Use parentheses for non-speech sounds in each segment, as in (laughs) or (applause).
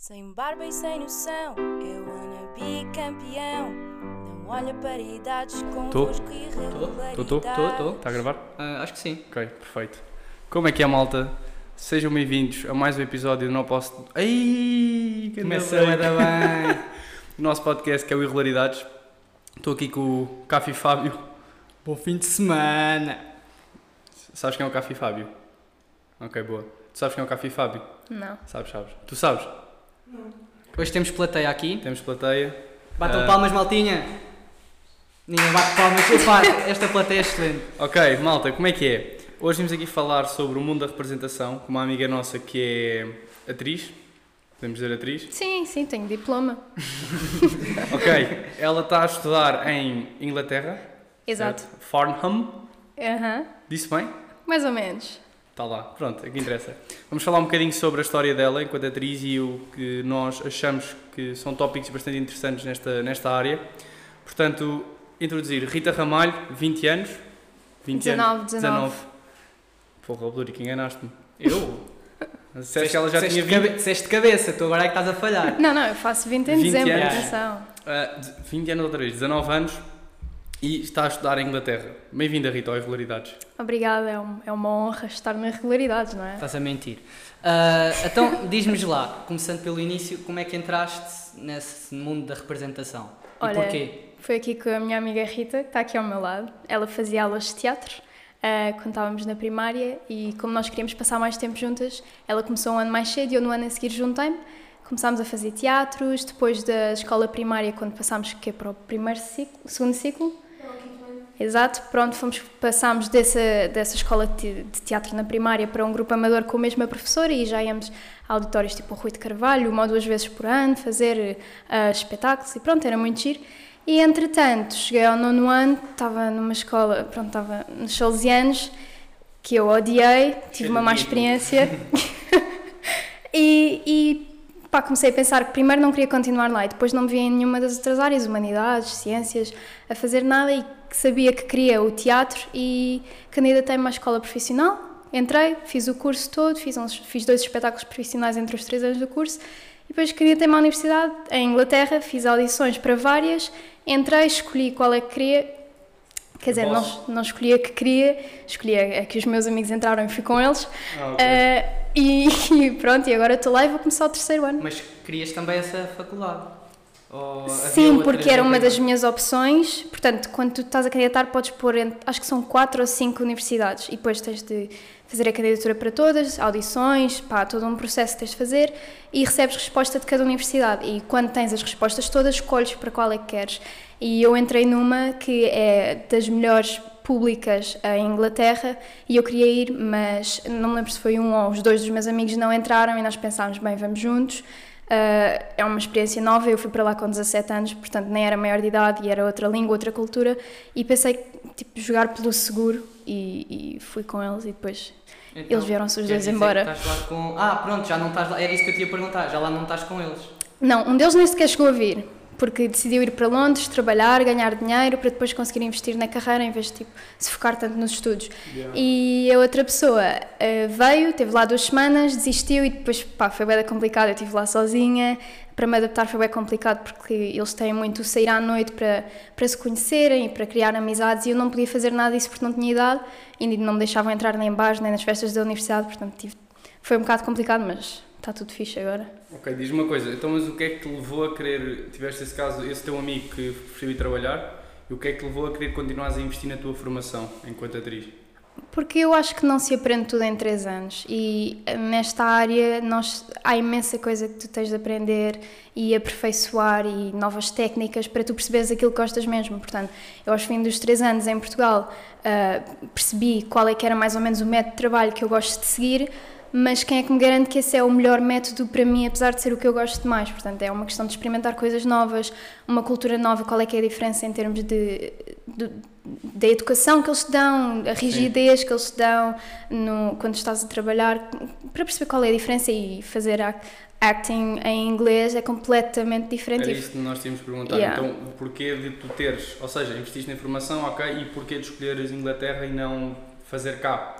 Sem barba e sem noção, eu wanna be campeão. Não olha para idades convosco e tô, tô, tô. Está a gravar? Ah, acho que sim. Ok, perfeito. Como é que é, malta? Sejam bem-vindos a mais um episódio do Não Posso... Ai, que Começou ainda a bem. dar (laughs) bem. O nosso podcast que é o Irregularidades. Estou aqui com o Cafi Fábio. Bom fim de semana. Sabes quem é o Cafi Fábio? Ok, boa. Tu sabes quem é o Cafi Fábio? Não. Sabes, sabes. Tu sabes? Hoje temos plateia aqui. Temos plateia. Batam Ah. palmas, maltinha. Ninguém bate palmas. Epá, esta plateia é excelente. Ok, malta, como é que é? Hoje vimos aqui falar sobre o mundo da representação com uma amiga nossa que é atriz. Podemos dizer atriz? Sim, sim, tenho diploma. (laughs) Ok, ela está a estudar em Inglaterra. Exato. certo? Farnham. Aham. Disse bem? Mais ou menos. Está lá, pronto, é que interessa. Vamos falar um bocadinho sobre a história dela enquanto atriz e o que nós achamos que são tópicos bastante interessantes nesta, nesta área. Portanto, introduzir Rita Ramalho, 20 anos. 20 19, anos. 19. Porra, Bluric, enganaste-me. Eu? (laughs) Disseste que ela já tinha de 20, cabe- Disseste cabeça, tu agora é que estás a falhar. Não, não, eu faço 20 em 20 dezembro, anos. atenção. ah, de- 20 anos outra vez, 19 anos e está a estudar em Inglaterra. Bem-vinda, Rita, ao Irregularidades. Obrigada, é, um- é uma honra estar na regularidades, não é? Estás a mentir. Ah, então, diz-me lá, começando pelo início, como é que entraste nesse mundo da representação? E Olha, porquê? Foi aqui com a minha amiga Rita, que está aqui ao meu lado. Ela fazia aulas de teatro ah, quando estávamos na primária e como nós queríamos passar mais tempo juntas, ela começou um ano mais cedo e eu no ano a seguir juntei-me. Começámos a fazer teatros, depois da escola primária, quando passámos que é para o primeiro ciclo, segundo ciclo. Exato, pronto, fomos, passámos dessa, dessa escola de teatro na primária para um grupo amador com a mesma professora e já íamos a auditórios tipo o Rui de Carvalho, uma ou duas vezes por ano, fazer ah, espetáculos e pronto, era muito giro. E entretanto, cheguei ao nono ano, estava numa escola, pronto, estava nos Salesianos, que eu odiei, tive uma má experiência. (laughs) e, e pá, comecei a pensar que primeiro não queria continuar lá e depois não me via em nenhuma das outras áreas, humanidades, ciências, a fazer nada e que sabia que queria o teatro e candidatei-me à escola profissional. Entrei, fiz o curso todo, fiz, uns, fiz dois espetáculos profissionais entre os três anos do curso e depois candidatei-me à universidade em Inglaterra, fiz audições para várias, entrei, escolhi qual é que queria, quer dizer, não, não escolhi a que queria, escolhi a, que os meus amigos entraram e fui com eles. Ah, Ah, e, (laughs) e pronto, e agora estou lá e vou começar o terceiro ano. Mas querias também essa faculdade? Sim, porque era uma das minhas opções. Portanto, quando tu estás a candidatar, podes pôr, acho que são quatro ou cinco universidades, e depois tens de fazer a candidatura para todas, audições, pá, todo um processo que tens de fazer, e recebes resposta de cada universidade. E quando tens as respostas todas, escolhes para qual é que queres. E eu entrei numa que é das melhores públicas em Inglaterra e eu queria ir, mas não me lembro se foi um ou os dois dos meus amigos não entraram e nós pensámos, bem, vamos juntos. Uh, é uma experiência nova, eu fui para lá com 17 anos, portanto nem era maior de idade e era outra língua, outra cultura, e pensei, tipo, jogar pelo seguro e, e fui com eles e depois Então, eles vieram-se os dois embora. com... Ah, pronto, já não estás lá. Era isso que eu te ia perguntar, já lá não estás com eles. Não, um deles nem sequer chegou a vir, porque decidiu ir para Londres, trabalhar, ganhar dinheiro, para depois conseguir investir na carreira em vez de tipo, se focar tanto nos estudos. E a outra pessoa eh, veio, teve lá duas semanas, desistiu e depois pá, foi bem complicado, eu estive lá sozinha. Para me adaptar foi bem complicado porque eles têm muito sair à noite para, para se conhecerem e para criar amizades e eu não podia fazer nada disso porque não tinha idade e não me deixavam entrar nem em bares nem nas festas da universidade, portanto tive, foi um bocado complicado, mas está tudo fixe agora. Ok, diz-me uma coisa, então mas o que é que te levou a querer, tiveste esse caso, esse teu amigo que preferiu ir trabalhar, e o que é que te levou a querer continuares a investir na tua formação enquanto atriz? Porque eu acho que não se aprende tudo em três anos e eh, nesta área nós, há imensa coisa que tu tens de aprender e aperfeiçoar e novas técnicas para tu perceberes aquilo que gostas mesmo. Portanto, eu aos fim dos três anos em Portugal ah, percebi qual é que era mais ou menos o método de trabalho que eu gosto de seguir, mas quem é que me garante que esse é o melhor método para mim, apesar de ser o que eu gosto de mais? Portanto, é uma questão de experimentar coisas novas, uma cultura nova, qual é que é a diferença em termos de, de da educação que eles te dão, a rigidez que eles te dão no, quando estás a trabalhar, para perceber qual é a diferença e fazer ac- acting em inglês é completamente diferente. Era isso que nós tínhamos de perguntar. Yeah. Então, o porquê de tu teres, ou seja, investiste na informação, ok, e porquê de escolheres Inglaterra e não fazer cá?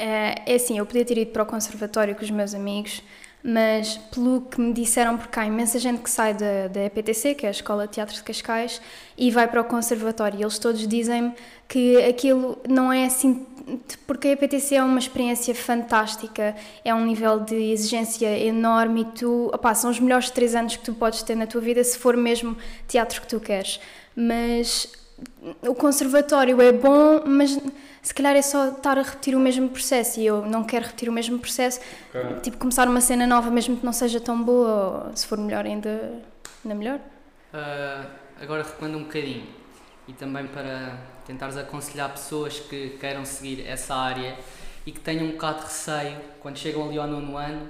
É, é assim, eu podia ter ido para o conservatório com os meus amigos, mas pelo que me disseram, porque há imensa gente que sai da, da EPTC, que é a Escola de Teatro de Cascais, e vai para o Conservatório. E eles todos dizem-me que aquilo não é assim, porque a EPTC é uma experiência fantástica, é um nível de exigência enorme e tu, opá, são os melhores três anos que tu podes ter na tua vida se for mesmo teatro que tu queres. Mas o conservatório é bom, mas se calhar é só estar a repetir o mesmo processo e eu não quero repetir o mesmo processo. Okay. Tipo, começar uma cena nova, mesmo que não seja tão boa, ou se for melhor, ainda, ainda melhor. Uh, agora recuando um bocadinho e também para tentares aconselhar pessoas que queiram seguir essa área e que tenham um bocado de receio quando chegam ali ao nono ano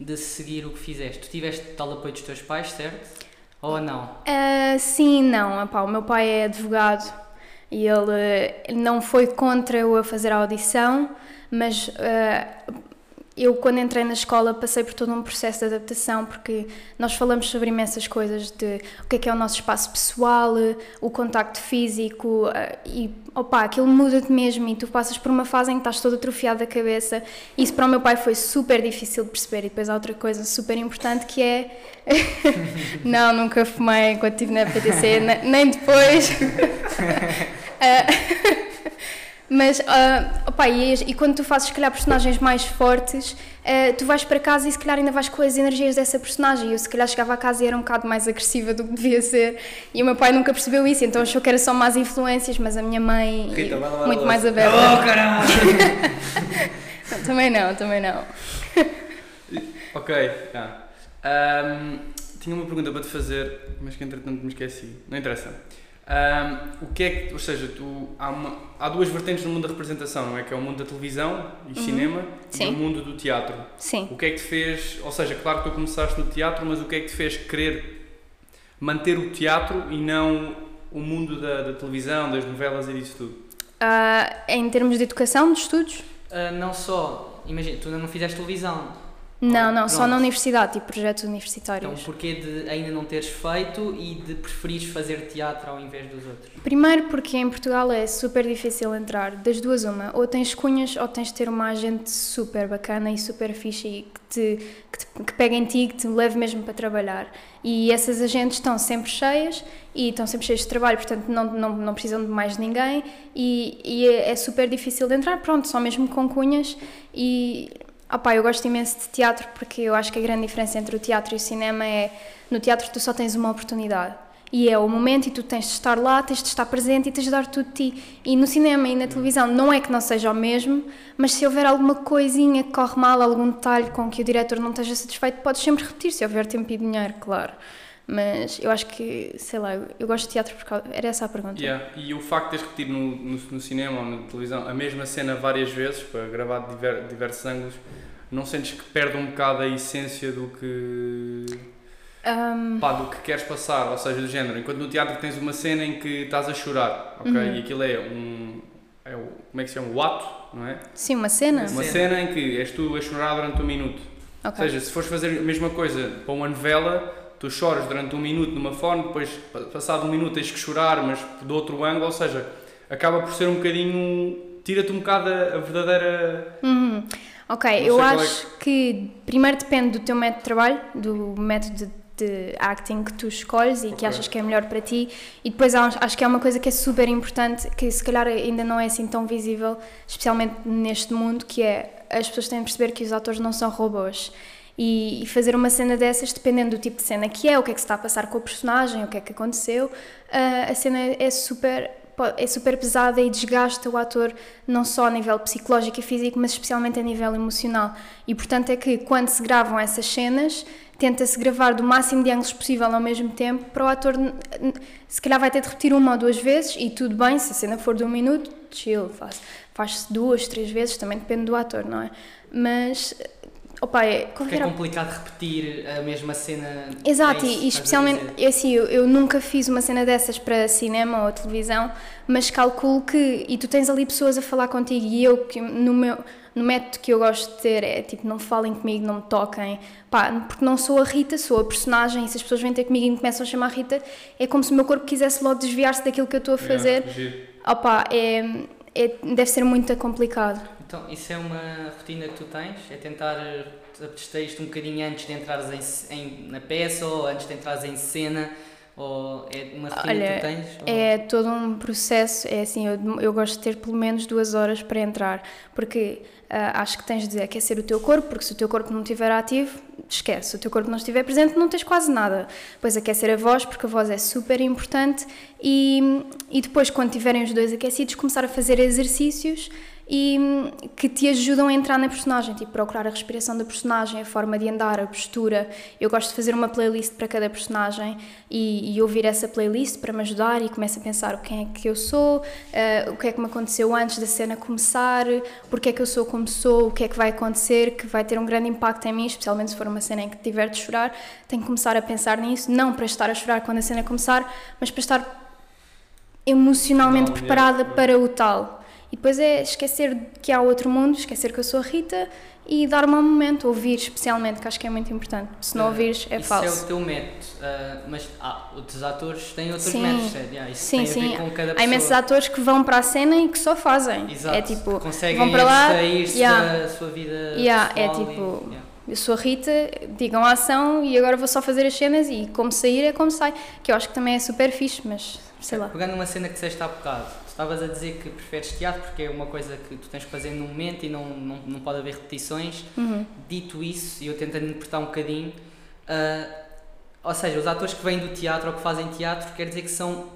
de seguir o que fizeste. Tu tiveste tal apoio dos teus pais, certo? Ou não? Uh, sim, não. Epá, o meu pai é advogado e ele não foi contra eu a fazer a audição, mas uh, eu, quando entrei na escola, passei por todo um processo de adaptação, porque nós falamos sobre imensas coisas de o que é que é o nosso espaço pessoal, o contacto físico, eh, e opa, aquilo muda-te mesmo e tu passas por uma fase em que estás todo atrofiado da cabeça. Isso para o meu pai foi super difícil de perceber. E depois há outra coisa super importante que é. (laughs) Não, nunca fumei enquanto estive na PTC, nem depois. (laughs) (laughs) Mas, uh, opa, e, e, quando tu fazes, se calhar, personagens mais fortes, uh, tu vais para casa e, se calhar, ainda vais com as energias dessa personagem. Eu, se calhar, chegava a casa e era um bocado mais agressiva do que devia ser. E o meu pai nunca percebeu isso, então achou que era só más influências, mas a minha mãe, Rita, muito lá, mais aberta. Oh, caralho! (laughs) não, também não, também não. (laughs) ok, ah. um, tinha uma pergunta para te fazer, mas que entretanto me esqueci. Não interessa. Um, o que é que, ou seja, tu, há, uma, há duas vertentes no mundo da representação, não é? Que é o mundo da televisão e uhum. cinema Sim. e o mundo do teatro. Sim. O que é que te fez, ou seja, claro que tu começaste no teatro, mas o que é que te fez querer manter o teatro e não o mundo da, da televisão, das novelas e disso tudo? Uh, em termos de educação, de estudos? Uh, não só, imagina, tu não fizeste televisão, não, não, Pronto. só na universidade, tipo projetos universitários. Então, porquê de ainda não teres feito e de preferires fazer teatro ao invés dos outros? Primeiro porque em Portugal é super difícil entrar, das duas uma, ou tens cunhas ou tens de ter uma agente super bacana e super fixe e que, te, que, te, que pegue em ti e que te leve mesmo para trabalhar. E essas agentes estão sempre cheias e estão sempre cheias de trabalho, portanto não, não, não precisam de mais ninguém e, e é, é super difícil de entrar, pronto, só mesmo com cunhas e Opa, eu gosto imenso de teatro porque eu acho que a grande diferença entre o teatro e o cinema é no teatro tu só tens uma oportunidade e é o momento e tu tens de estar lá, tens de estar presente e tens de dar tudo de ti. E no cinema e na televisão não é que não seja o mesmo, mas se houver alguma coisinha que corre mal, algum detalhe com que o diretor não esteja satisfeito, podes sempre repetir, se houver tempo e dinheiro, claro. Mas eu acho que, sei lá, eu gosto de teatro porque era essa a pergunta. Yeah. E o facto de teres repetido no, no, no, cinema ou na televisão a mesma cena várias vezes, para gravar de diver, diversos ângulos, não sentes que perde um bocado a essência do que. Um... Pá, do que queres passar, ou seja, do género. Enquanto no teatro tens uma cena em que estás a chorar, ok? Uhum. E aquilo é um. É o, como é que se chama? O ato, não é? Sim, uma cena. Uma cena em que és tu a chorar durante um minuto. Okay. Ou seja, se fores fazer a mesma coisa para uma novela tu choras durante um minuto numa fone, depois, passado um minuto, tens que chorar, mas de outro ângulo, ou seja, acaba por ser um bocadinho. tira-te um bocado a, verdadeira. Uhum. Ok, eu é acho é que... que primeiro depende do teu método de trabalho, do método de, de acting que tu escolhes e okay. que achas que é melhor para ti, e depois acho que é uma coisa que é super importante, que se calhar ainda não é assim tão visível, especialmente neste mundo, que é as pessoas têm de perceber que os atores não são robôs e, fazer uma cena dessas, dependendo do tipo de cena que é, o que é que se está a passar com o personagem, o que é que aconteceu, uh, a cena é super é super pesada e desgasta o ator não só a nível psicológico e físico, mas especialmente a nível emocional. E portanto é que quando se gravam essas cenas, tenta-se gravar do máximo de ângulos possível ao mesmo tempo para o ator, se calhar vai ter de repetir uma ou duas vezes e tudo bem, se a cena for de um minuto, chill, faz-se faz duas, três vezes, também depende do ator, não é? Mas Opa, é, Porque é complicado repetir a mesma cena. Exato, é isso, e especialmente, assim, eu, eu, nunca fiz uma cena dessas para cinema ou televisão, mas calculo que, e tu tens ali pessoas a falar contigo, e eu, que no meu, no método que eu gosto de ter é tipo, não falem comigo, não me toquem, pá, porque não sou a Rita, sou a personagem, e se as pessoas vêm ter comigo e me começam a chamar Rita, é como se o meu corpo quisesse logo desviar-se daquilo que eu estou a fazer. Yeah, Opa, é, é, deve ser muito complicado. Então, isso é uma rotina que tu tens? É tentar absteste um bocadinho antes de entrares em, em, na peça ou antes de entrares em cena? Ou é uma rotina Olha, que tu tens? ou- É todo um processo, é assim, eu, eu gosto de ter pelo menos duas horas para entrar, porque ah, acho que tens de aquecer o teu corpo, porque se o teu corpo não estiver ativo, esquece, se o teu corpo não estiver presente, não tens quase nada. Depois aquecer a voz, porque a voz é super importante, e, e depois, quando tiverem os dois aquecidos, começar a fazer exercícios e hum, que te ajudam a entrar na personagem, tipo procurar a respiração da personagem, a forma de andar, a postura. Eu gosto de fazer uma playlist para cada personagem e, e ouvir essa playlist para me ajudar e começo a pensar o quem é que eu sou, eh, o que é que me aconteceu antes da cena começar, porque é que eu sou como sou, o que é que vai acontecer, que vai ter um grande impacto em mim, especialmente se for uma cena em que tiver de chorar, tenho que começar a pensar nisso, não para estar a chorar quando a cena começar, mas para estar emocionalmente preparada para o tal. E depois é esquecer que há outro mundo, esquecer que eu sou a Rita e dar-me um momento, ouvir especialmente, que acho que é muito importante. Se não Ah, ouvires, é isso falso. é o teu método, ah, mas ah, outros atores têm outros Sim. métodos, certo? Yeah, isso Sim, tem a sim. ver com cada Há imensos atores que vão para a cena e que só fazem. Exato, É tipo, conseguem vão para lá, abstrair-se yeah. da sua vida Yeah, é pessoal e- tipo- yeah. eu sou a Rita, digam a ação e agora vou só fazer as cenas e como sair é como sai. Que eu acho que também é super fixe, mas sei lá. Pegando uma cena que disseste há bocado, estavas a dizer que preferes teatro porque é uma coisa que tu tens que fazer num momento e não, não, não pode haver repetições. Uhum. Dito isso, e eu tentando interpretar um bocadinho, ah, ou seja, os atores que vêm do teatro ou que fazem teatro quer dizer que são,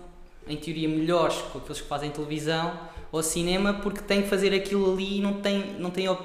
em teoria, melhores que aqueles que fazem televisão ou cinema porque têm que fazer aquilo ali e não têm, não têm ah,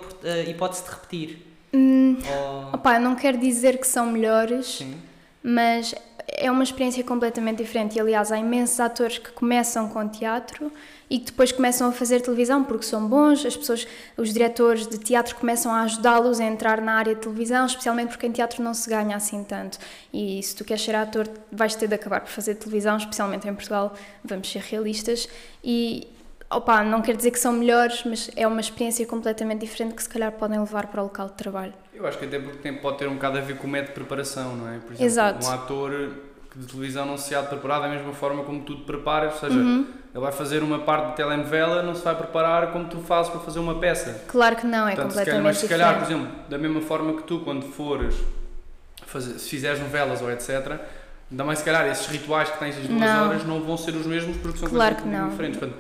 hipótese de repetir. Hum, Ou- eu não quero dizer que são melhores, Sim. mas é uma experiência completamente diferente. E, aliás, há imensos atores que começam com teatro e que depois começam a fazer televisão porque são bons. As pessoas, os diretores de teatro começam a ajudá-los a entrar na área de televisão, especialmente porque em teatro não se ganha assim tanto. E se tu queres ser ator, vais ter de acabar por fazer televisão, especialmente em Portugal, vamos ser realistas. E, opá, não quer dizer que são melhores, mas é uma experiência completamente diferente que se calhar podem levar para o local de trabalho. Eu acho que até porque tem, pode ter um bocado a ver com o método de preparação, não é? Por exemplo, Exato. um ator que de televisão não se há de preparar da mesma forma como tu te preparas, ou seja, Uhum. ele vai fazer uma parte de telenovela, não se vai preparar como tu fazes para fazer uma peça. Claro que não, é Portanto, se calhar, completamente mas se calhar, por diferente. exemplo, da mesma forma que tu, quando fores fazer, se fizeres novelas ou etc., também se calhar esses rituais que tens as duas Não. horas não vão ser os mesmos porque são Claro coisas não. diferentes. Portanto,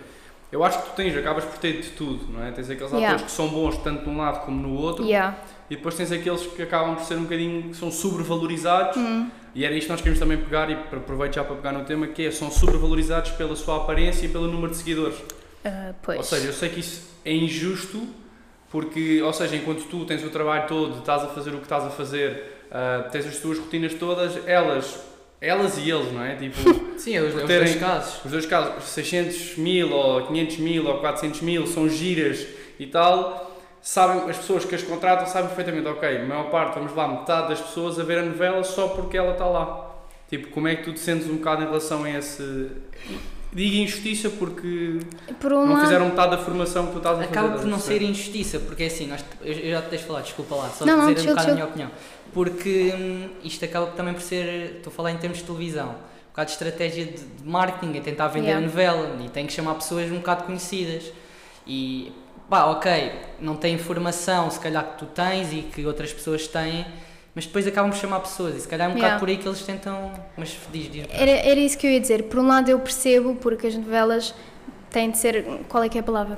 eu acho que tu tens, acabas por ter de tudo, não é? Tens aqueles Yeah. atores que são bons tanto de um lado como no outro, Yeah. E depois tens aqueles que acabam por ser um bocadinho, que são sobrevalorizados, Hum. e era isto que nós queremos também pegar, e aproveito já para pegar no tema, que é, são sobrevalorizados pela sua aparência e pelo número de seguidores. Ah, pois. Ou seja, eu sei que isso é injusto, porque, ou seja, enquanto tu tens o trabalho todo, estás a fazer o que estás a fazer, ah, tens as tuas rotinas todas, elas, elas e eles, não é? Tipo, (laughs) Sim, é os, é os terem- dois casos. os dois casos, 600 mil ou 500 mil ou 400 mil, são giras e tal, sabem, as pessoas que as contratam sabem perfeitamente, ok, a maior parte, vamos lá, metade das pessoas a ver a novela só porque ela está lá. Tipo, como é que tu te sentes um bocado em relação a esse... Digo injustiça porque Por um não fizeram metade da formação que tu estás a fazer. Acaba por não ser injustiça, porque é assim, nós, eu, eu já te deixo falar, desculpa lá, só Não, não, dizer chill, um bocado chill. a minha opinião. Porque hum, isto acaba também por ser, estou a falar em termos de televisão, um bocado de estratégia de, de marketing, é tentar vender Yeah. a novela e tem que chamar pessoas um bocado conhecidas. E pá, ok, não tem informação se calhar que tu tens e que outras pessoas têm, mas depois acabam por chamar pessoas e se calhar é um Yeah. bocado por aí que eles tentam. Mas diz, diz. era, era isso que eu ia dizer. Por um lado, eu percebo, porque as novelas têm de ser, qual é que é a palavra?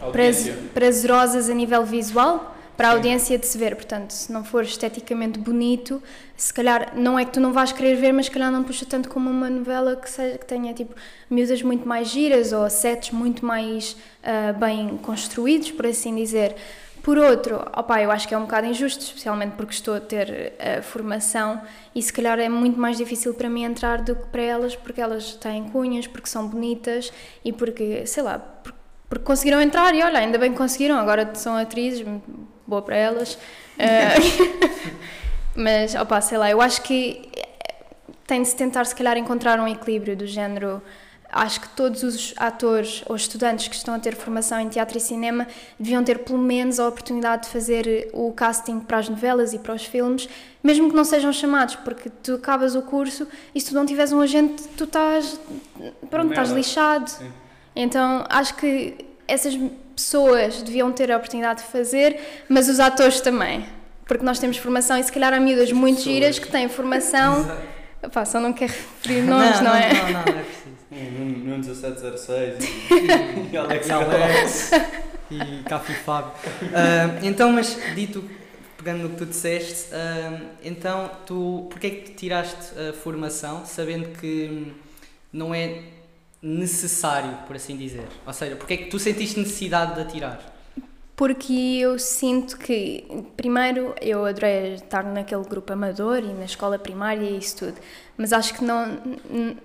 Prazerosas a nível visual, para a audiência de se ver. Portanto, se não for esteticamente bonito, se calhar não é que tu não vais querer ver, mas se calhar não puxa tanto como uma novela que, seja, que tenha tipo miúdas muito mais giras ou sets muito mais ah, bem construídos, por assim dizer. Por outro, opá, eu acho que é um bocado injusto, especialmente porque estou a ter a formação e se calhar é muito mais difícil para mim entrar do que para elas, porque elas têm cunhas, porque são bonitas e porque, sei lá, por- porque conseguiram entrar e olha, ainda bem que conseguiram, agora são atrizes, boa para elas. Ah, (laughs) (laughs) mas, opá, sei lá, eu acho que tem de se tentar se calhar encontrar um equilíbrio do género. Acho que todos os atores ou estudantes que estão a ter formação em teatro e cinema deviam ter pelo menos a oportunidade de fazer o casting para as novelas e para os filmes, mesmo que não sejam chamados, porque tu acabas o curso e se tu não tiveres um agente, tu estás, pronto, estás lixado. Sim. Então acho que essas pessoas deviam ter a oportunidade de fazer, mas os atores também. Porque nós temos formação e se calhar há miúdas muito pessoas. giras que têm formação. Exato. Pá, só não quero referir nomes, não, é? Não, não, não é preciso. Um (laughs) Nuno 1706 (laughs) E, e Alex e Alex e Cafi Fábio. Ah, então, mas dito, pegando no que tu disseste, ah, então tu, porque é que tu tiraste a formação sabendo que não é necessário, por assim dizer? Ou seja, porque é que tu sentiste necessidade de a tirar? Porque eu sinto que, primeiro, eu adorei estar naquele grupo amador e na escola primária e isso tudo, mas acho que não,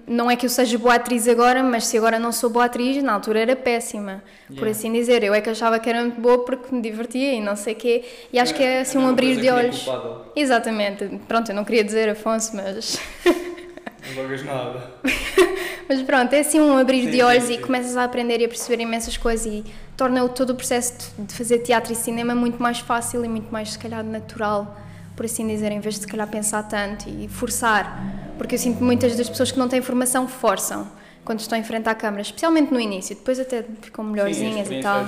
não é que eu seja boa atriz agora, mas se agora não sou boa atriz, na altura era péssima, por Yeah. assim dizer. Eu é que achava que era muito boa porque me divertia e não sei o quê, e acho que é assim um abrir de olhos. Exatamente, pronto, eu não queria dizer Afonso, mas. (laughs) Não logas nada. (laughs) Mas pronto, é assim um abrir Sim, de sim, olhos sim. e começas a aprender e a perceber imensas coisas e torna o- todo o processo de- de fazer teatro e cinema muito mais fácil e muito mais, se calhar, natural, por assim dizer, em vez de, se calhar, pensar tanto e forçar. Porque eu sinto que muitas das pessoas que não têm formação forçam quando estão em frente à câmara, especialmente no início, depois até ficam melhorzinhas e tal.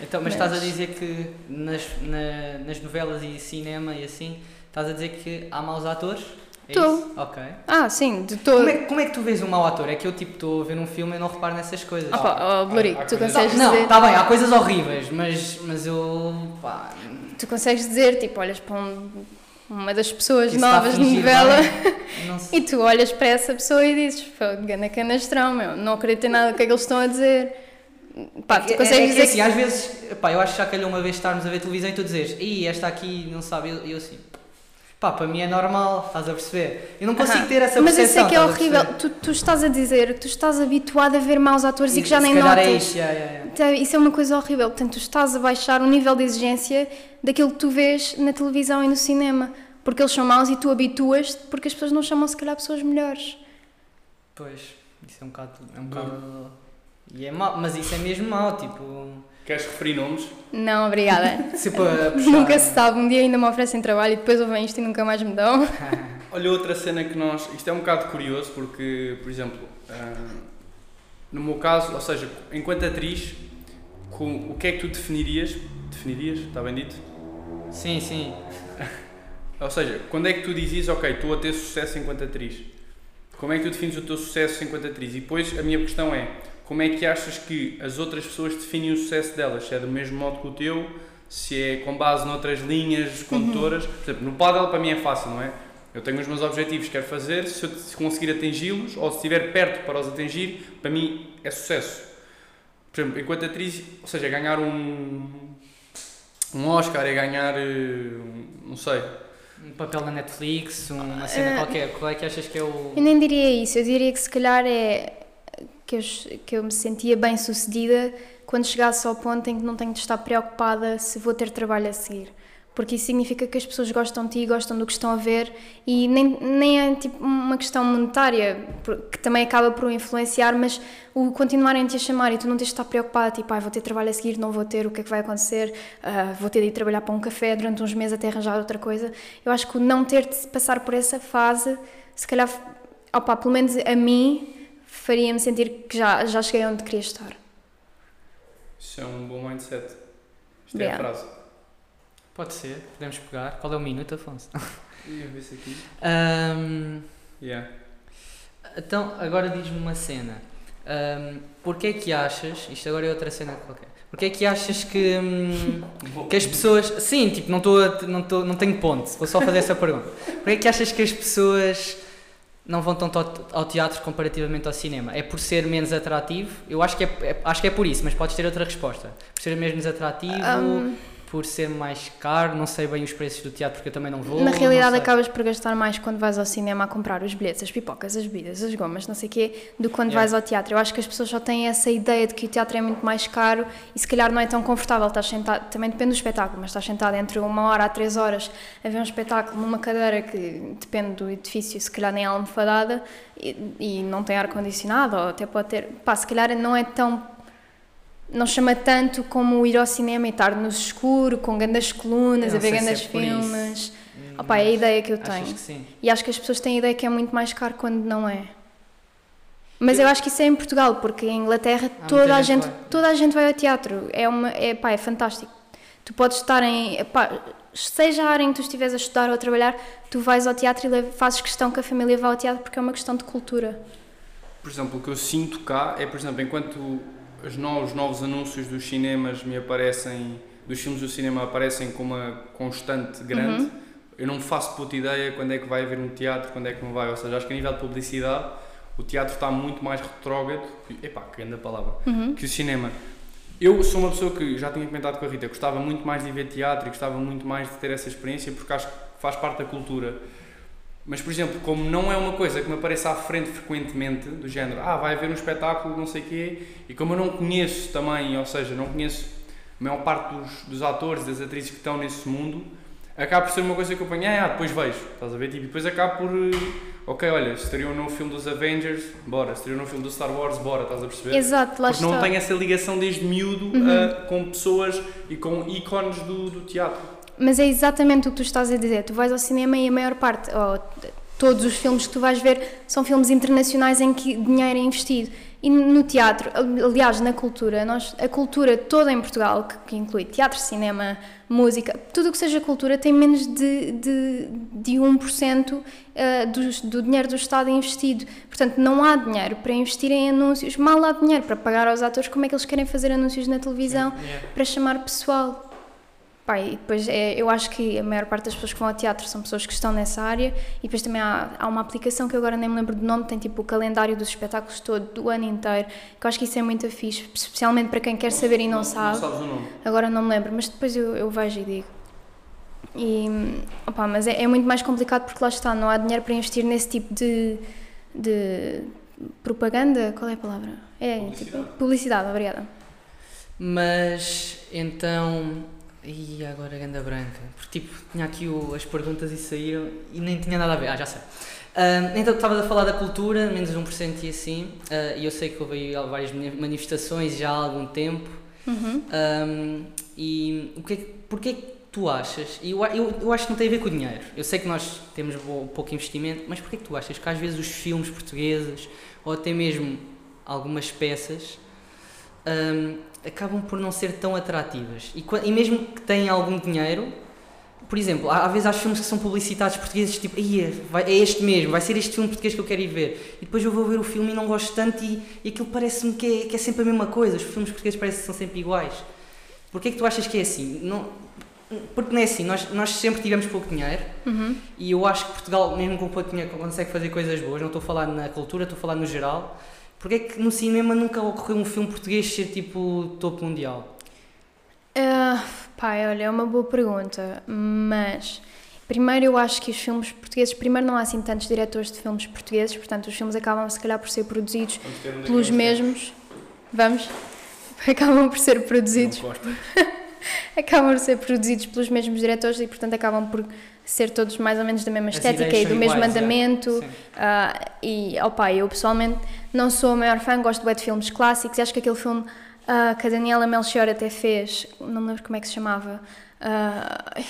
Então, mas, Mas- estás a dizer que nas, na- nas novelas e cinema e assim, estás a dizer que há maus atores? É Tô. isso? Ok. Ah, sim, de todo. Como é, como é que tu vês um mau ator? É que eu tipo estou a ver um filme e não reparo nessas coisas. Ah, pá, oh, Blurico, tu coisas- consegues não, dizer. está bem, há coisas horríveis, mas, mas eu. pá. Tu consegues dizer, tipo, olhas para um- uma das pessoas isso a novas de fingir novela. Não. (laughs) E tu olhas para essa pessoa e dizes, "Pô, ganda canastrão, meu, não acredito em nada do que é que eles estão a dizer. Pá, tu É- consegues é, que dizer assim, que... às vezes, pá, eu acho que já calhou uma vez estarmos a ver televisão e tu dizes, ih, esta aqui não sabe, eu, eu assim, pá, para mim é normal, estás a perceber? Eu não consigo ter essa Mas percepção. isso é que é horrível. Tu, tu estás a dizer que tu estás habituado a ver maus atores e que já Se nem calhar notas. É isso, yeah, yeah, yeah. Então, Isso é uma coisa horrível. Portanto, tu estás a baixar o nível de exigência daquilo que tu vês na televisão e no cinema. Porque eles são maus e tu habituas-te porque as pessoas não chamam, se calhar, pessoas melhores. Pois, isso é um bocado. É um bocado e é mau, mas isso é mesmo mau, tipo. Queres referir nomes? Não, obrigada. (laughs) Se para puxar. nunca se sabe. Um dia ainda me oferecem trabalho e depois ouvem isto e nunca mais me dão. (laughs) Olha, outra cena que nós. Isto é um bocado curioso porque, por exemplo, ah, no meu caso, ou seja, enquanto atriz, com, o que é que tu definirias? Definirias? Está bem dito? Sim, sim. (laughs) Ou seja, quando é que tu dizias, ok, estou a ter sucesso enquanto atriz? Como é que tu defines o teu sucesso enquanto atriz? E depois a minha questão é, como é que achas que as outras pessoas definem o sucesso delas? Se é do mesmo modo que o teu? Se é com base noutras linhas condutoras? Por exemplo, no paddle para mim é fácil, não é? Eu tenho os meus objetivos que quero fazer, se eu se conseguir atingi-los ou se estiver perto para os atingir, para mim é sucesso. Por exemplo, enquanto atriz, ou seja, ganhar um, um Oscar, é ganhar, eh, um- não sei, Um papel na Netflix, uma cena Eh, qualquer. Qual é que achas que é o. Eu nem diria isso, eu diria que se calhar é que eu, que eu me sentia bem sucedida quando chegasse ao ponto em que não tenho de estar preocupada se vou ter trabalho a seguir. Porque isso significa que as pessoas gostam de ti, gostam do que estão a ver e nem, nem é tipo uma questão monetária, que também acaba por influenciar, mas o continuarem-te a chamar e tu não tens de estar preocupada, tipo, ah, vou ter trabalho a seguir, não vou ter, o que é que vai acontecer, Ah, vou ter de ir trabalhar para um café durante uns meses até arranjar outra coisa. Eu acho que o não ter de passar por essa fase, se calhar, opa, pelo menos a mim, faria-me sentir que já, já cheguei onde queria estar. Isso é um bom mindset. Isto é a frase. Pode ser, podemos pegar. Qual é o minuto, Afonso? Ia ver se aqui. Ahm, Yeah. então, agora diz-me uma cena. Ahm, Porquê é que achas. Isto agora é outra cena qualquer. Porquê é que achas que. hum, que as pessoas. Sim, tipo, não, estou a- não, estou- não tenho ponte, vou só fazer essa pergunta. (laughs) Porquê é que achas que as pessoas não vão tanto ao, ao teatro comparativamente ao cinema? É por ser menos atrativo? Eu acho que é, é- acho que é por isso, mas podes ter outra resposta. Por ser menos atrativo, Hum, por ser mais caro, não sei bem os preços do teatro porque eu também não vou. Na realidade, acabas por gastar mais quando vais ao cinema a comprar os bilhetes, as pipocas, as bebidas, as gomas, não sei o quê, do que quando Yeah. vais ao teatro. Eu acho que as pessoas só têm essa ideia de que o teatro é muito mais caro e se calhar não é tão confortável. Estás sentado, também depende do espetáculo, mas estás sentado entre uma hora a três horas a ver um espetáculo numa cadeira que depende do edifício, se calhar nem é almofadada e, e não tem ar-condicionado, ou até pode ter. Pá, se calhar não é tão não chama tanto como ir ao cinema e estar no escuro, com grandes colunas, Eu a ver grandes é filmes. Hum, Opa, é a ideia que eu tenho. que? E acho que as pessoas têm a ideia que é muito mais caro quando não é. Mas eu acho que isso é em Portugal, porque em Inglaterra muita toda a gente gente, vai. toda a gente vai ao teatro. É uma, é, pá, é fantástico. Tu podes estar em, pá, seja a área em que tu estiveres a estudar ou a trabalhar, tu vais ao teatro e fazes questão que a família vá ao teatro porque é uma questão de cultura. Por exemplo, o que eu sinto cá é, por exemplo, enquanto os novos, novos anúncios dos cinemas me aparecem, dos filmes do cinema aparecem com uma constante grande, uhum. eu não faço puta ideia quando é que vai haver um teatro, quando é que não vai. Ou seja, acho que a nível de publicidade o teatro está muito mais retrógrado, epá, que grande palavra, uhum. que o cinema. Eu sou uma pessoa que, já tinha comentado com a Rita, gostava muito mais de ver teatro e gostava muito mais de ter essa experiência porque acho que faz parte da cultura. Mas, por exemplo, como não é uma coisa que me apareça à frente frequentemente, do género, ah, vai haver um espetáculo, não sei o quê, e como eu não conheço também, ou seja, não conheço a maior parte dos, dos atores, das atrizes que estão nesse mundo, acaba por ser uma coisa que eu ponho, ah, depois vejo, estás a ver? Tipo, e depois acaba por ok, olha, estariam no filme dos Avengers, bora, estariam no filme do Star Wars, bora, estás a perceber? Exato, lá Porque está. não tem essa ligação desde miúdo uhum. uh, com pessoas e com ícones do, do teatro. Mas é exatamente o que tu estás a dizer. Tu vais ao cinema e a maior parte, ou todos os filmes que tu vais ver, são filmes internacionais em que dinheiro é investido. E no teatro, aliás, na cultura, nós, a cultura toda em Portugal, que, que inclui teatro, cinema, música, tudo o que seja cultura, tem menos de, de, de 1% uh, do, do dinheiro do Estado investido. Portanto, não há dinheiro para investir em anúncios, mal há dinheiro para pagar aos atores como é que eles querem fazer anúncios na televisão para chamar pessoal. Pá, e depois é, eu acho que a maior parte das pessoas que vão ao teatro são pessoas que estão nessa área e depois também há, há uma aplicação que eu agora nem me lembro do nome, tem tipo o calendário dos espetáculos todo, do ano inteiro, que eu acho que isso é muito fixe, especialmente para quem quer saber e não, não sabe. Não sabes o nome. Agora não me lembro, mas depois eu, eu vejo e digo. E, opa, mas é, é muito mais complicado porque lá está, não há dinheiro para investir nesse tipo de, de propaganda, qual é a palavra? É, publicidade. Tipo, publicidade, obrigada. Mas então e agora ganda branca. Porque tipo, tinha aqui o, as perguntas e saíram e nem tinha nada a ver. Ah, já sei. Uh, então estavas a falar da cultura, menos 1% e assim, uh, e eu sei que houve várias manifestações já há algum tempo. Uhum. Um, e o que é, porquê que tu achas, e eu, eu, eu acho que não tem a ver com o dinheiro, eu sei que nós temos pouco investimento, mas porquê que tu achas que às vezes os filmes portugueses, ou até mesmo algumas peças, um, acabam por não ser tão atrativas. E, e mesmo que tenham algum dinheiro, por exemplo, às vezes há filmes que são publicitados portugueses, tipo, é este mesmo, vai ser este filme português que eu quero ir ver. E depois eu vou ver o filme e não gosto tanto e, e aquilo parece-me que é, que é sempre a mesma coisa, os filmes portugueses parecem que são sempre iguais. Porquê é que tu achas que é assim? Não, porque não é assim, nós, nós sempre tivemos pouco dinheiro uhum. e eu acho que Portugal, mesmo com pouco dinheiro, consegue fazer coisas boas. Não estou a falar na cultura, estou a falar no geral. Porquê é que no cinema nunca ocorreu um filme português ser tipo topo mundial? Uh, pai, olha, é uma boa pergunta, mas primeiro eu acho que os filmes portugueses, primeiro não há assim tantos diretores de filmes portugueses, portanto os filmes acabam se calhar por ser produzidos pelos mesmos. Vamos? (laughs) Acabam por ser produzidos. (laughs) acabam por ser produzidos pelos mesmos diretores e portanto acabam por ser todos mais ou menos da mesma estética e do mesmo iguais, andamento. É. Uh, e, opa, eu pessoalmente não sou a maior fã, gosto de filmes clássicos e acho que aquele filme uh, que a Daniela Melchior até fez, não me lembro como é que se chamava. Uh,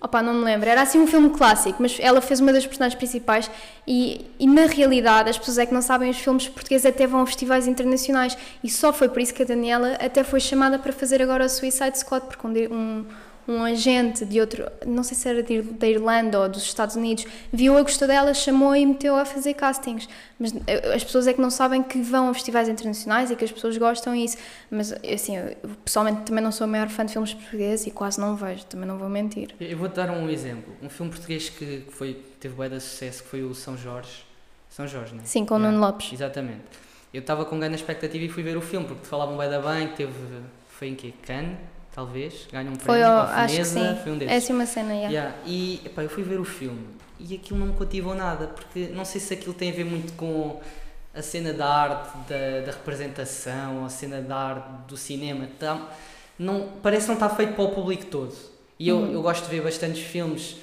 Opa, não me lembro. Era assim um filme clássico, mas ela fez uma das personagens principais e, e na realidade as pessoas é que não sabem os filmes portugueses até vão a festivais internacionais e só foi por isso que a Daniela até foi chamada para fazer agora o Suicide Squad, porque um, um um agente de outro, não sei se era de, da Irlanda ou dos Estados Unidos, viu a gostou dela, chamou e meteu a fazer castings. Mas as pessoas é que não sabem que vão a festivais internacionais e que as pessoas gostam disso. Mas assim, eu, pessoalmente também não sou a maior fã de filmes portugueses e quase não vejo, também não vou mentir. Eu vou-te dar um exemplo. Um filme português que foi, teve bem de sucesso, que foi o São Jorge. São Jorge, não é? Sim, com o Nuno Lopes. Exatamente. Eu estava com grande expectativa e fui ver o filme, porque falavam bem da bem, teve... Foi em quê? Cannes? Talvez, ganha um foi prémio, ao, acho que sim. foi um desses. É assim uma cena, yeah. yeah. E epá, eu fui ver o filme e aquilo não me cativou nada, porque não sei se aquilo tem a ver muito com a cena da arte, da, da representação, a cena da arte do cinema, tá, não, parece não estar feito para o público todo. E eu, uhum. eu gosto de ver bastantes filmes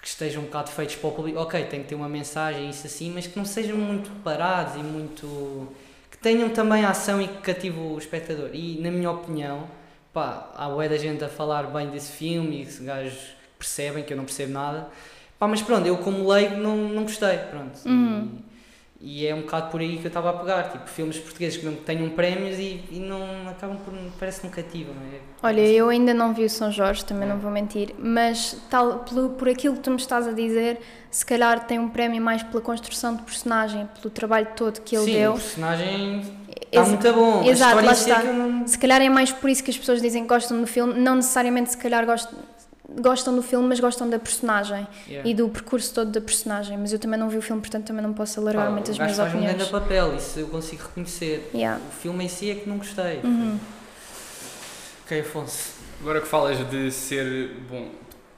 que estejam um bocado feitos para o público, ok, tem que ter uma mensagem, isso assim, mas que não sejam muito parados e muito. que tenham também ação e que cativem o espectador. E, na minha opinião, pá, há bué da gente a falar bem desse filme e os gajos percebem que eu não percebo nada. Pá, mas pronto, eu como leigo não, não gostei, pronto. Uhum. E é um bocado por aí que eu estava a pegar, tipo, filmes portugueses que não tenham prémios e, e não acabam por, parece que não cativam. É, Olha, eu ainda não vi o São Jorge, também não vou mentir, mas tal, pelo, por aquilo que tu me estás a dizer, se calhar tem um prémio mais pela construção de personagem, pelo trabalho todo que ele Sim, deu. o personagem está muito bom. Exato, lá é está. não... Se calhar é mais por isso que as pessoas dizem que gostam do filme, não necessariamente se calhar gostam, gostam do filme, mas gostam da personagem Yeah. e do percurso todo da personagem. Mas eu também não vi o filme, portanto também não posso alargar Pá, muitas o gajo minhas faz um opiniões. grande papel, isso eu consigo reconhecer. Yeah. O filme em si é que não gostei. Uhum. Ok, Afonso. Agora que falas de ser bom,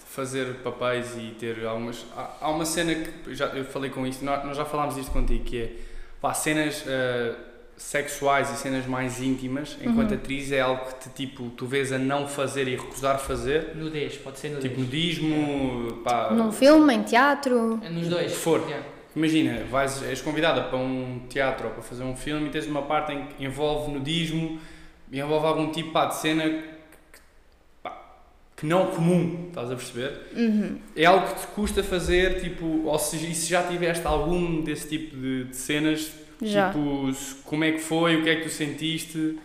fazer papéis e ter algumas. Há, há uma cena que já, eu falei com isto, nós, já falámos disto contigo, que é pá, cenas ah, sexuais e cenas mais íntimas, enquanto atriz é algo que te, tipo, tu vês a não fazer e recusar fazer, Nudez, pode ser nudez. tipo nudismo, pá, Num filme, em teatro. É Nos dois. For. Yeah. Imagina, vais, és convidada para um teatro ou para fazer um filme e tens uma parte em que envolve nudismo e envolve algum tipo pá, de cena que, que, pá, que não comum, estás a perceber? Uhum. É algo que te custa fazer, tipo, ou se, e se já tiveste algum desse tipo de, de cenas, Já. tipo, como é que foi, o que é que tu sentiste?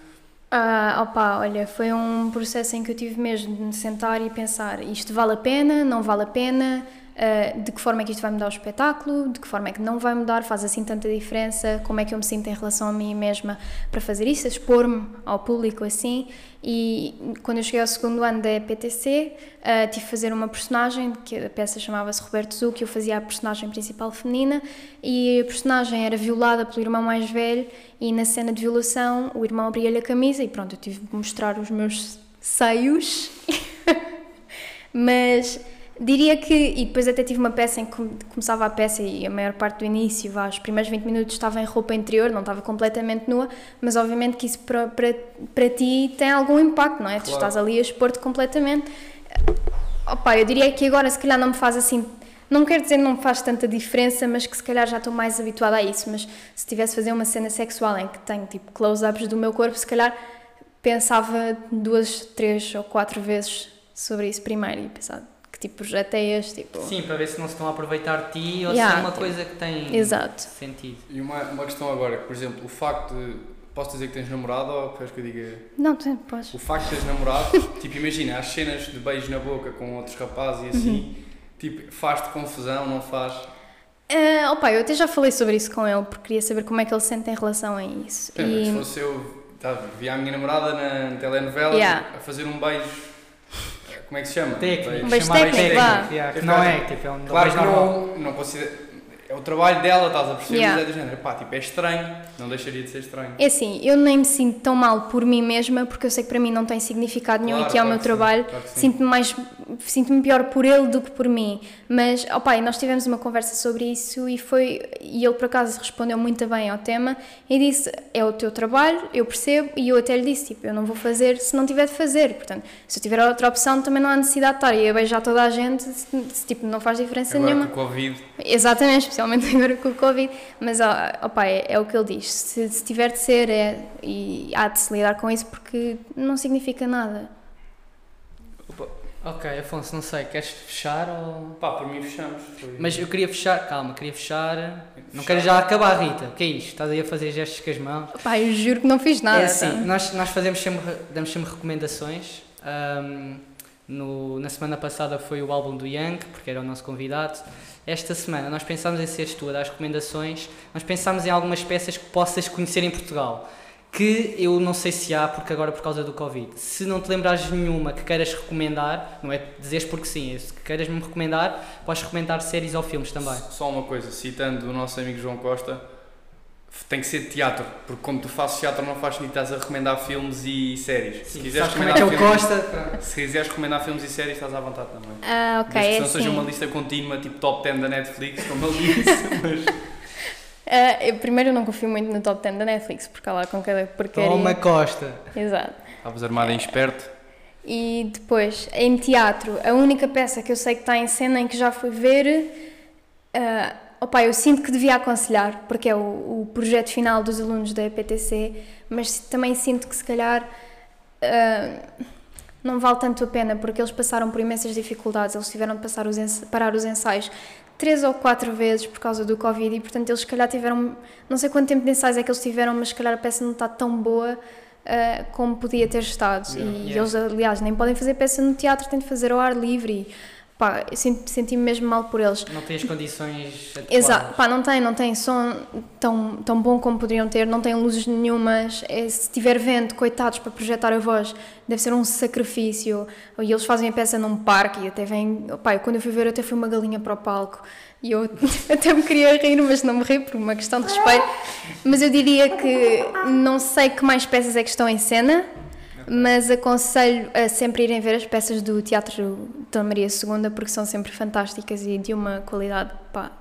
Ah, opa, olha, foi um processo em que eu tive mesmo de me sentar e pensar isto vale a pena, não vale a pena, ah, de que forma é que isto vai mudar o espetáculo, de que forma é que não vai mudar, faz assim tanta diferença, como é que eu me sinto em relação a mim mesma para fazer isso, expor-me ao público assim. E quando eu cheguei ao segundo ano da EPTC, ah, tive de fazer uma personagem, que a peça chamava-se Roberto Zu, que eu fazia a personagem principal feminina, e a personagem era violada pelo irmão mais velho, e na cena de violação o irmão abria-lhe a camisa, e pronto, eu tive de mostrar os meus seios. (laughs) Mas diria que, e depois até tive uma peça em que come- começava a peça e a maior parte do início, vá, os primeiros 20 minutos estava em roupa interior, não estava completamente nua, mas obviamente que isso para, para, para ti tem algum impacto, não é? Tu Claro. estás ali a expor-te completamente. Opa, eu diria que agora se calhar não me faz assim, não quero dizer não me faz tanta diferença, mas que se calhar já estou mais habituada a isso, mas se tivesse a fazer uma cena sexual em que tenho tipo close-ups do meu corpo, se calhar pensava duas, três ou quatro vezes sobre isso primeiro e pensar que tipo projeto é este, tipo... Sim, para ver se não se estão a aproveitar de ti ou Yeah, se é uma tipo, coisa que tem Exato. sentido. E uma, uma questão agora, por exemplo, o facto de. Posso dizer que tens namorado ou queres que eu diga? Não, tu podes. O facto de teres namorado, (laughs) tipo, imagina, as cenas de beijo na boca com outros rapazes e assim, Uhum. tipo, faz-te confusão, não faz? Uh, opa, eu até já falei sobre isso com ele, porque queria saber como é que ele se sente em relação a isso. Sim, E- Se fosse eu, tá, via a minha namorada na telenovela Yeah. a fazer um beijo, como é que se chama? Técnico, Um beijo técnico, vá. yeah, que não é, tipo, é um Claro que não, não considero. É o trabalho dela, estás a perceber, Yeah. mas é do género, pá, tipo, é estranho, não deixaria de ser estranho. É assim, eu nem me sinto tão mal por mim mesma, porque eu sei que para mim não tem significado nenhum Claro, e que é o claro meu trabalho. claro. Sinto-me mais, sinto-me pior por ele do que por mim. Mas, opa, e nós tivemos uma conversa sobre isso e foi, e ele por acaso respondeu muito bem ao tema e disse, é o teu trabalho, eu percebo, e eu até lhe disse, tipo, eu não vou fazer se não tiver de fazer. Portanto, se eu tiver outra opção, também não há necessidade de estar e a beijar toda a gente, se, se, tipo, não faz diferença Agora nenhuma. com o Covid, Exatamente, especialmente (laughs) agora com o Covid, mas ó, opa, é, é o que ele diz, se, se tiver de ser é, e há de se lidar com isso porque não significa nada. Ok, Afonso, não sei, queres fechar ou... pá, por mim fechamos. Foi- Mas eu queria fechar, calma, queria fechar... Não Fechar. quero já acabar, Rita. O que é isto? Estás aí a fazer gestos com as mãos? Opa, eu juro que não fiz nada. é assim, tá? nós, nós fazemos sempre, damos sempre recomendações. Ahm, no, na semana passada foi o álbum do Young, porque era o nosso convidado. Esta semana nós pensámos em seres tu a dar as recomendações, nós pensámos em algumas peças que possas conhecer em Portugal, que eu não sei se há, porque agora por causa do Covid. Se não te lembrares de nenhuma que queiras recomendar, não é dizeres porque sim, é se queiras me recomendar, podes recomendar séries ou filmes também. Só uma coisa, citando o nosso amigo João Costa, tem que ser teatro, porque como tu fazes teatro não faz sentido estás a recomendar filmes e séries. Se Sim, quiseres sabes como é que é o filmes- Costa? Se quiseres recomendar filmes e séries, estás à vontade também. Ah, ok, Desde que é não seja uma assim. lista contínua, tipo top 10 da Netflix, como ele disse, (laughs) mas... Ah, eu, primeiro, eu não confio muito no top 10 da Netflix, porque há lá com cada porcaria. Toma Costa. Exato. Estavas armado em esperto. E depois, em teatro, a única peça que eu sei que está em cena em que já fui ver, ah, opa, eu sinto que devia aconselhar, porque é o, o projeto final dos alunos da EPTC, mas também sinto que se calhar ah, não vale tanto a pena, porque eles passaram por imensas dificuldades, eles tiveram de passar os parar os ensaios três ou quatro vezes por causa do Covid e, portanto, eles se calhar tiveram. Não sei quanto tempo de ensaios é que eles tiveram, mas se calhar a peça não está tão boa. Uh, como podia ter estado. Yeah. E Yeah. eles, aliás, nem podem fazer peça no teatro, têm de fazer ao ar livre. E, pá, senti-me mesmo mal por eles. Não tem as condições adequadas. Exato, pá, não tem, não tem som tão, tão bom como poderiam ter, não tem luzes nenhumas. É, se tiver vento, coitados, para projetar a voz, deve ser um sacrifício. E eles fazem a peça num parque e até vem. Pá, quando eu fui ver, até fui uma galinha para o palco. E eu (laughs) até me queria rir, mas não me ri por uma questão de respeito. Mas eu diria que não sei que mais peças é que estão em cena, mas aconselho a sempre irem ver as peças do Teatro Dona Maria II porque são sempre fantásticas e de uma qualidade pá,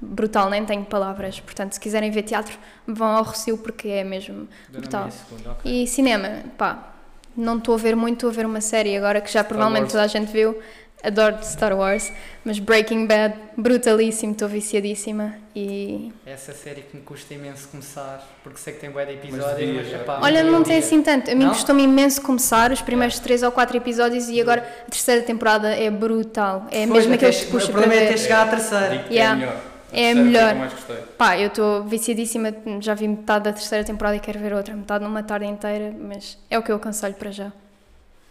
brutal, nem tenho palavras. Portanto, se quiserem ver teatro, vão ao Rocio porque é mesmo Dona brutal. Maria II, ok. E cinema, pá, não estou a ver muito, estou a ver uma série agora que já provavelmente Wars. toda a gente viu. Adoro Star Wars, mas Breaking Bad, brutalíssimo, estou viciadíssima e Essa série que me custa imenso começar, porque sei que tem bué de Mas episódios, mas, epá, Olha, não tem assim tanto. A mim custou-me imenso começar os primeiros 3 ou 4 episódios e agora a terceira temporada é brutal. É Pois, mesmo até aquele que che- te puxa O para problema é ver. até chegar à terceira. Digo que Yeah. é melhor. É foi a melhor. Pá, eu estou viciadíssima, já vi metade da terceira temporada e quero ver outra, metade numa tarde inteira, mas é o que eu aconselho para já.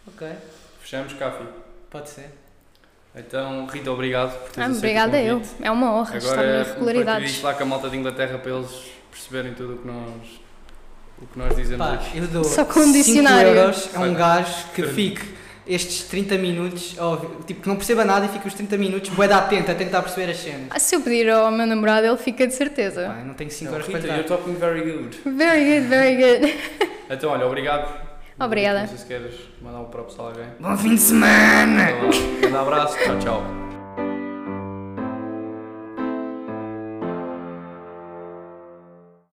Ok, Fechamos, Cafi. pode ser. Então, Rita, obrigado por teres Ah, o obrigada eu. É uma honra estar Agora, em partilhe regularidades. isto lá com a malta de Inglaterra para eles perceberem tudo o que nós, o que nós dizemos Pá, aqui. eu dou Só com um 5 dicionário. euros a um gajo que fique estes 30 minutos, ouvir- tipo, que não perceba nada e fique os 30 minutos bué atento a tentar perceber as cenas. Ah, se eu pedir ao meu namorado, ele fica de certeza. Pá, não tenho 5 Não, euros para Rita, lhe you're talking very good. Very good, very good. Então, olha, obrigado. Obrigada. Não sei se queres mandar um props a alguém. Bom fim de semana! Um grande abraço, tchau, tchau.